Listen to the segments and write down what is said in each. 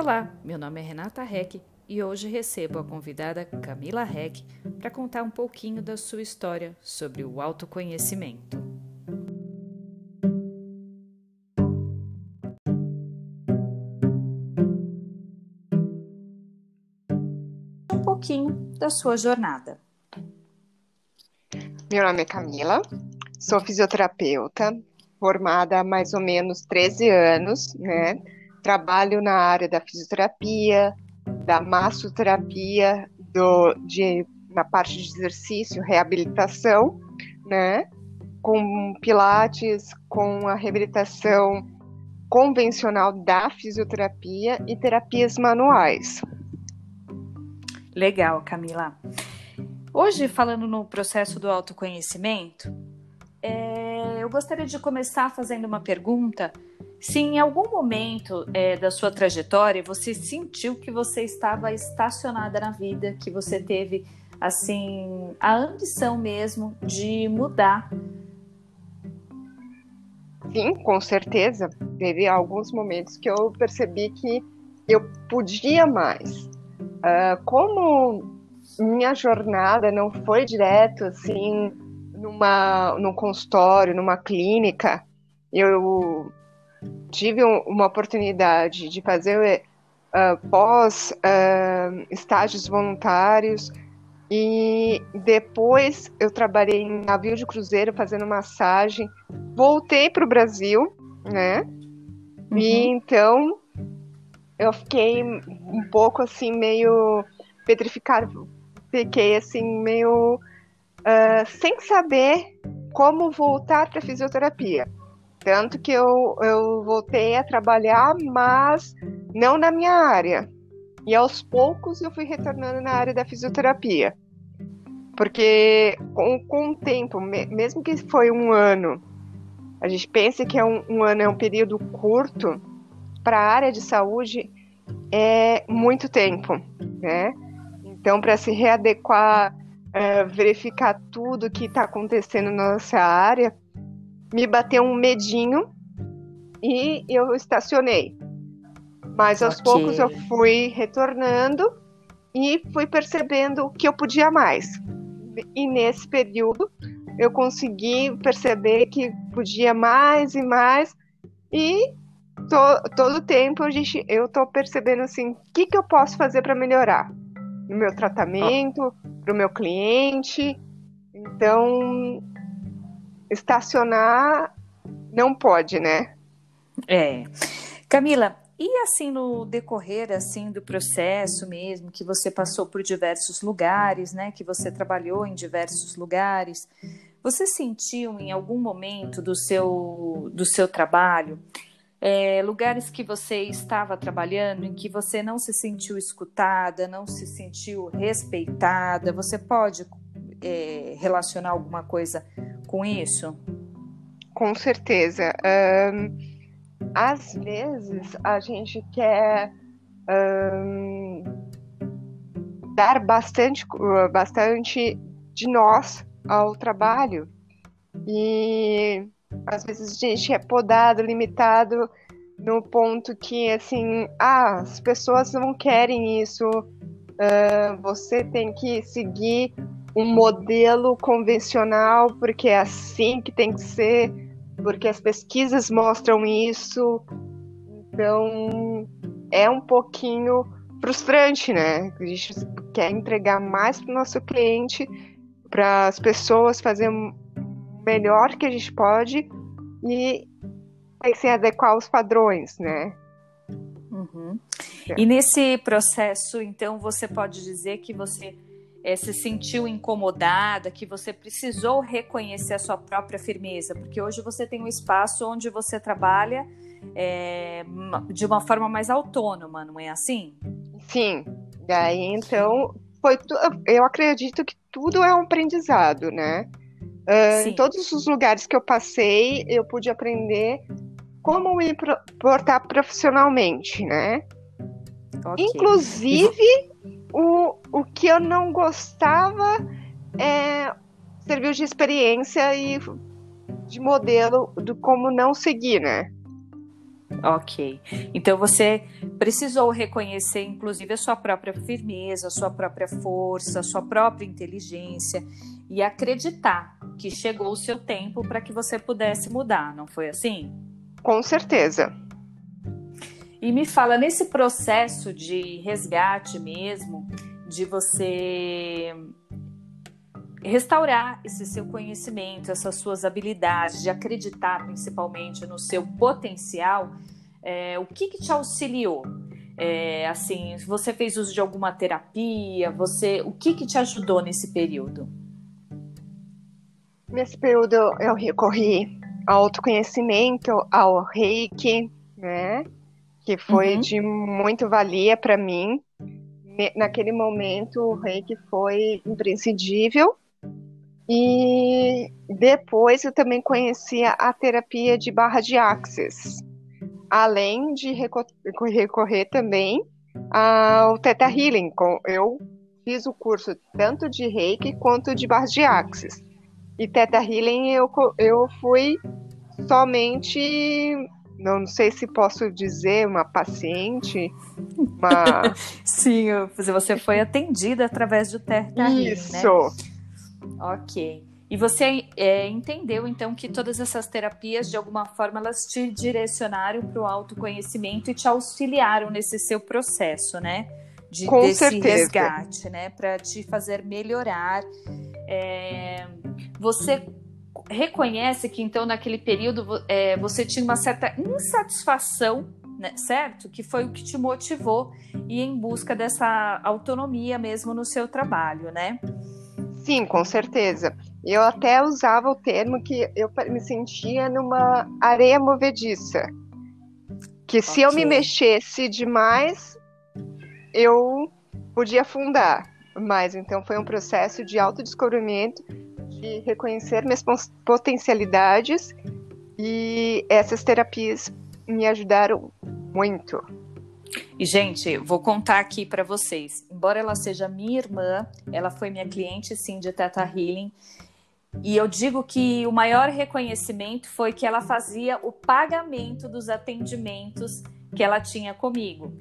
Olá, meu nome é Renata Reck e hoje recebo a convidada Camila Reck para contar um pouquinho da sua história sobre o autoconhecimento. Um pouquinho da sua jornada. Meu nome é Camila, sou fisioterapeuta, formada há mais ou menos 13 anos, né? Trabalho na área da fisioterapia, da massoterapia, do, de, na parte de exercício, reabilitação, né? Com pilates, com a reabilitação convencional da fisioterapia e terapias manuais. Legal, Camila. Hoje, falando no processo do autoconhecimento, é, eu gostaria de começar fazendo uma pergunta. Se em algum momento é, da sua trajetória você sentiu que você estava estacionada na vida, que você teve assim a ambição mesmo de mudar. Sim, com certeza. Teve alguns momentos que eu percebi que eu podia mais. Uh, como minha jornada não foi direto assim numa num consultório, numa clínica. Eu tive um, uma oportunidade de fazer uh, pós uh, estágios voluntários e depois eu trabalhei em navio de cruzeiro fazendo massagem. Voltei para o Brasil, né? Uhum. E então eu fiquei um pouco assim meio petrificado fiquei assim meio uh, sem saber como voltar para fisioterapia. Tanto que eu, eu voltei a trabalhar, mas não na minha área. E aos poucos eu fui retornando na área da fisioterapia. Porque com, com o tempo, mesmo que foi um ano, a gente pensa que é um, um ano é um período curto, para a área de saúde é muito tempo, né? Então, para se readequar, é, verificar tudo que está acontecendo na nossa área, me bateu um medinho e eu estacionei. Mas aos okay. poucos eu fui retornando e fui percebendo que eu podia mais. E nesse período eu consegui perceber que podia mais e mais e to, todo tempo eu estou percebendo assim, o que, que eu posso fazer para melhorar? no meu tratamento, para o meu cliente. Então, estacionar não pode, né? É. Camila, e assim no decorrer assim do processo mesmo, que você passou por diversos lugares, né, que você trabalhou em diversos lugares, você sentiu em algum momento do seu do seu trabalho é, lugares que você estava trabalhando em que você não se sentiu escutada, não se sentiu respeitada? Você pode é, relacionar alguma coisa com isso? Com certeza. Um, às vezes a gente quer um, dar bastante, bastante de nós ao trabalho e às vezes a gente é podado, limitado no ponto que, assim, ah, as pessoas não querem isso, uh, você tem que seguir um modelo convencional, porque é assim que tem que ser, porque as pesquisas mostram isso. Então, é um pouquinho frustrante, né? A gente quer entregar mais para o nosso cliente, para as pessoas fazerem melhor que a gente pode e tem que se adequar aos padrões, né? Uhum. É. E nesse processo, então, você pode dizer que você é, se sentiu incomodada, que você precisou reconhecer a sua própria firmeza, porque hoje você tem um espaço onde você trabalha é, de uma forma mais autônoma, não é assim? Sim. Daí, então, foi eu acredito que tudo é um aprendizado, né? Uh, em todos os lugares que eu passei, eu pude aprender como me portar profissionalmente, né? Okay. Inclusive, o, o que eu não gostava é, serviu de experiência e de modelo do como não seguir, né? Ok. Então você precisou reconhecer, inclusive, a sua própria firmeza, a sua própria força, a sua própria inteligência e acreditar que chegou o seu tempo para que você pudesse mudar, não foi assim? Com certeza. E me fala, nesse processo de resgate mesmo, de você restaurar esse seu conhecimento, essas suas habilidades, de acreditar principalmente no seu potencial, é, o que, que te auxiliou? É, assim, você fez uso de alguma terapia? Você, o que, que te ajudou nesse período? Nesse período eu recorri ao autoconhecimento, ao reiki, né? Que foi uhum. de muito valia para mim. Naquele momento, o reiki foi imprescindível e depois eu também conhecia a terapia de barra de axis, além de recorrer também ao Theta Healing. Eu fiz o curso tanto de Reiki quanto de barra de axis. E Theta Healing eu, eu fui somente, não sei se posso dizer, uma paciente, uma... Sim, você foi atendida através do Healing, né? Isso. Né? Ok. E você é, entendeu então que todas essas terapias, de alguma forma, elas te direcionaram para o autoconhecimento e te auxiliaram nesse seu processo, né? De, Com desse certeza. resgate, né? Para te fazer melhorar. É, você reconhece que então naquele período é, você tinha uma certa insatisfação, né, certo? Que foi o que te motivou e em busca dessa autonomia mesmo no seu trabalho, né? Sim, com certeza. Eu até usava o termo que eu me sentia numa areia movediça. Que se okay. eu me mexesse demais, eu podia afundar. Mas então foi um processo de autodescobrimento, de reconhecer minhas potencialidades e essas terapias me ajudaram muito. E, gente, vou contar aqui para vocês. Embora ela seja minha irmã, ela foi minha cliente, sim, de Teta Healing. E eu digo que o maior reconhecimento foi que ela fazia o pagamento dos atendimentos que ela tinha comigo.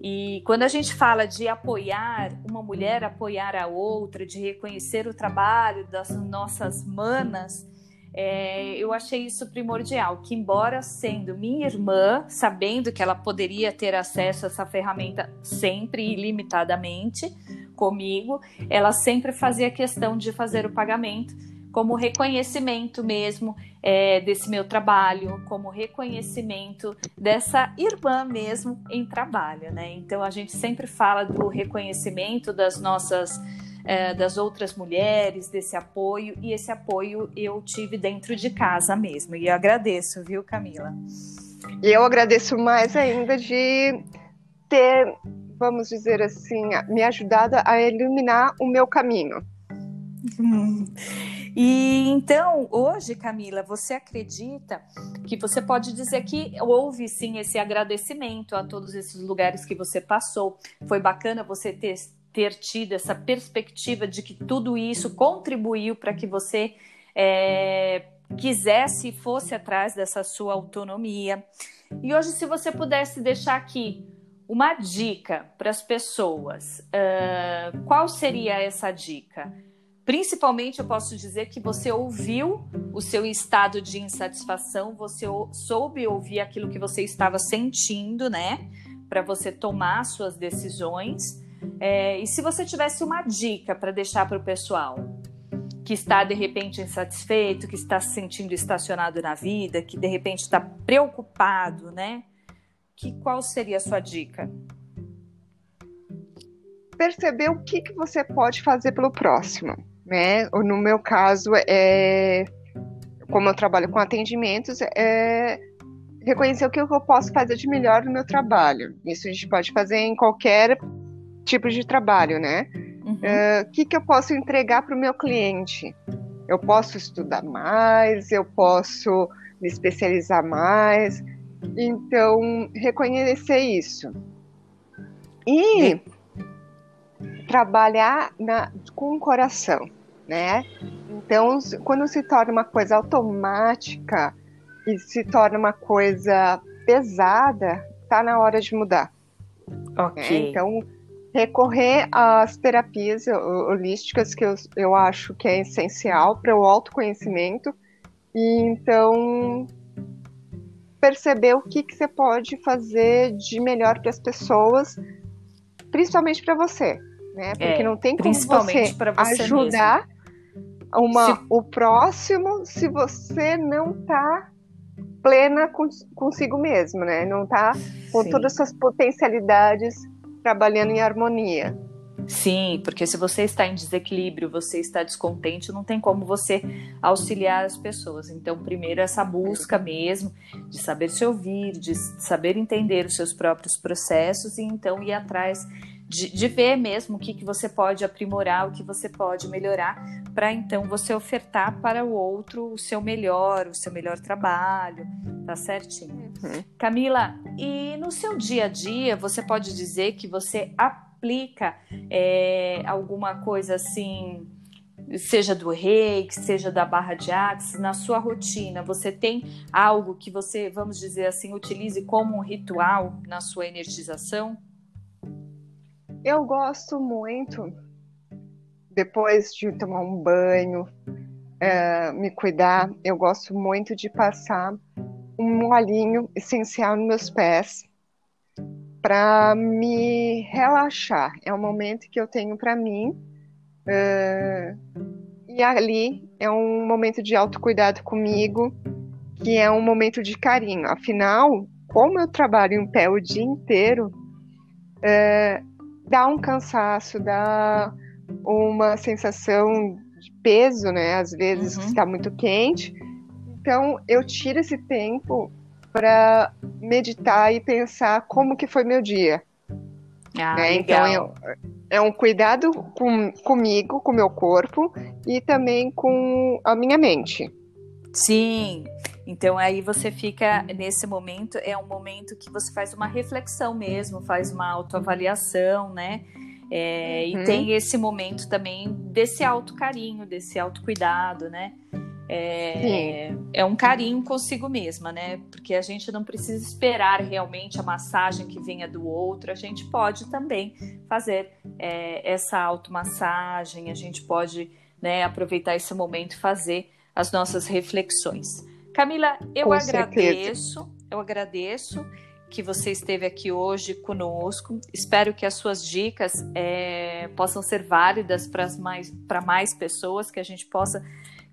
E quando a gente fala de apoiar uma mulher, apoiar a outra, de reconhecer o trabalho das nossas manas, é, eu achei isso primordial, que embora sendo minha irmã, sabendo que ela poderia ter acesso a essa ferramenta sempre ilimitadamente comigo, ela sempre fazia questão de fazer o pagamento como reconhecimento mesmo é, desse meu trabalho, como reconhecimento dessa irmã mesmo em trabalho, né? Então a gente sempre fala do reconhecimento das nossas é, das outras mulheres, desse apoio, e esse apoio eu tive dentro de casa mesmo. E eu agradeço, viu, Camila? E eu agradeço mais ainda de ter, vamos dizer assim, me ajudado a iluminar o meu caminho. E então, hoje, Camila, você acredita que você pode dizer que houve sim esse agradecimento a todos esses lugares que você passou? Foi bacana você ter ter tido essa perspectiva de que tudo isso contribuiu para que você é, quisesse e fosse atrás dessa sua autonomia. E hoje, se você pudesse deixar aqui uma dica para as pessoas, uh, qual seria essa dica? Principalmente, eu posso dizer que você ouviu o seu estado de insatisfação, você soube ouvir aquilo que você estava sentindo, né? Para você tomar suas decisões. É, e se você tivesse uma dica para deixar para o pessoal que está de repente insatisfeito, que está se sentindo estacionado na vida, que de repente está preocupado, né? Que qual seria a sua dica? Perceber o que, que você pode fazer pelo próximo, né? No meu caso, é como eu trabalho com atendimentos, é reconhecer o que eu posso fazer de melhor no meu trabalho. Isso a gente pode fazer em qualquer tipos de trabalho, né? O uhum. uh, que, que eu posso entregar para o meu cliente? Eu posso estudar mais, eu posso me especializar mais. Então, reconhecer isso. E trabalhar na, com o coração, né? Então, quando se torna uma coisa automática e se torna uma coisa pesada, tá na hora de mudar. Ok. Né? Então, recorrer às terapias holísticas, que eu, eu acho que é essencial para o autoconhecimento, e então perceber o que, que você pode fazer de melhor para as pessoas, principalmente para você, né? Porque é, não tem como você, você ajudar uma, se... o próximo se você não está plena consigo mesmo, né? Não está com Sim. todas as suas potencialidades trabalhando em harmonia. Sim, porque se você está em desequilíbrio, você está descontente, não tem como você auxiliar as pessoas. Então, primeiro essa busca mesmo de saber se ouvir, de saber entender os seus próprios processos e então ir atrás de, de ver mesmo o que, que você pode aprimorar, o que você pode melhorar, para então você ofertar para o outro o seu melhor, o seu melhor trabalho, tá certinho. Uhum. Camila, e no seu dia a dia você pode dizer que você aplica é, alguma coisa assim seja do reiki, seja da barra de axis, na sua rotina, você tem algo que você, vamos dizer assim, utilize como um ritual na sua energização? Eu gosto muito, depois de tomar um banho, é, me cuidar, eu gosto muito de passar um olhinho essencial nos meus pés para me relaxar. É um momento que eu tenho para mim. É, e ali é um momento de autocuidado comigo, que é um momento de carinho. Afinal, como eu trabalho em pé o dia inteiro, é, dá um cansaço, dá uma sensação de peso, né? Às vezes uhum. está muito quente. Então eu tiro esse tempo para meditar e pensar como que foi meu dia. Ah, né? Então eu, é um cuidado com, comigo, com meu corpo e também com a minha mente. Sim, então aí você fica nesse momento é um momento que você faz uma reflexão mesmo, faz uma autoavaliação, né? É, uhum. E tem esse momento também desse autocarinho, desse autocuidado, né? É, é, um carinho consigo mesma, né? Porque a gente não precisa esperar realmente a massagem que venha do outro, a gente pode também fazer é, essa automassagem, a gente pode né, aproveitar esse momento e fazer as nossas reflexões. Camila, eu Com agradeço, certeza. eu agradeço que você esteve aqui hoje conosco. Espero que as suas dicas é, possam ser válidas para mais, mais pessoas, que a gente possa,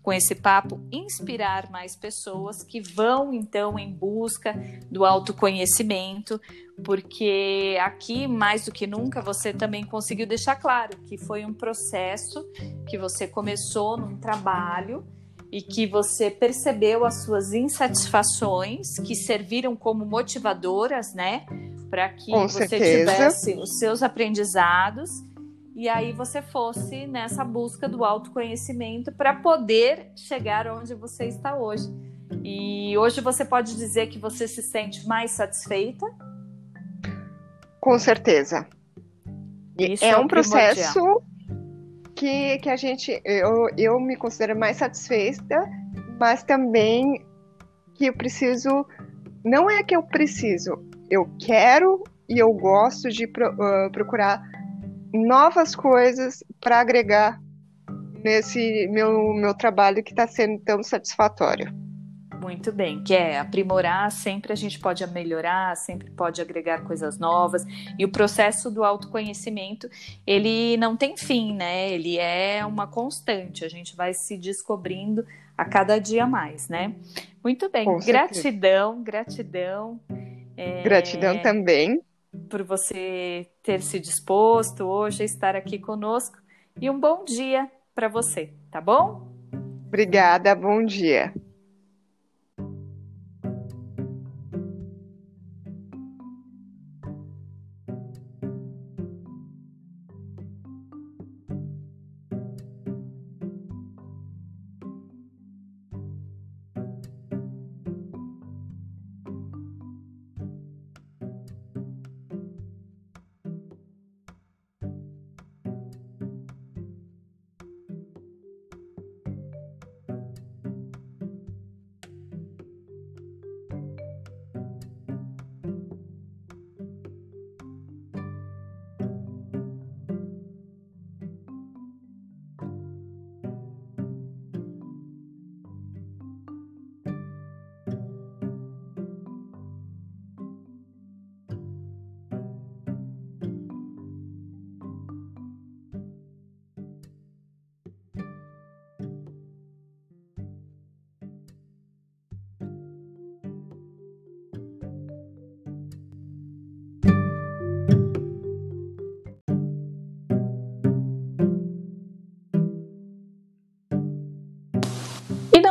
com esse papo, inspirar mais pessoas que vão então em busca do autoconhecimento, porque aqui, mais do que nunca, você também conseguiu deixar claro que foi um processo que você começou num trabalho e que você percebeu as suas insatisfações que serviram como motivadoras, né, para que Com você certeza. tivesse os seus aprendizados e aí você fosse nessa busca do autoconhecimento para poder chegar onde você está hoje. E hoje você pode dizer que você se sente mais satisfeita? Com certeza. Isso é, é um processo que, que a gente, eu, eu me considero mais satisfeita, mas também que eu preciso, não é que eu preciso, eu quero e eu gosto de pro, uh, procurar novas coisas para agregar nesse meu, meu trabalho que está sendo tão satisfatório. Muito bem, que é aprimorar, sempre a gente pode melhorar, sempre pode agregar coisas novas. E o processo do autoconhecimento, ele não tem fim, né? Ele é uma constante, a gente vai se descobrindo a cada dia mais, né? Muito bem, Com gratidão, certeza. gratidão. É, gratidão também. Por você ter se disposto hoje a estar aqui conosco. E um bom dia para você, tá bom? Obrigada, bom dia.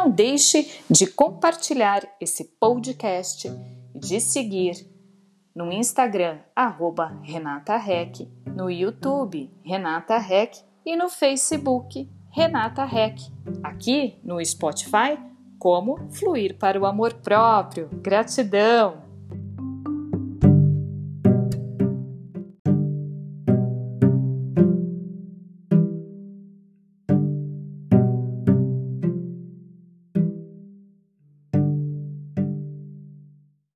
Deixe de compartilhar esse podcast, de seguir no Instagram, arroba Renata Rec, no YouTube, Renata Rec e no Facebook, Renata Rec. Aqui no Spotify, como fluir para o amor próprio. Gratidão!